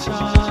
sunshine.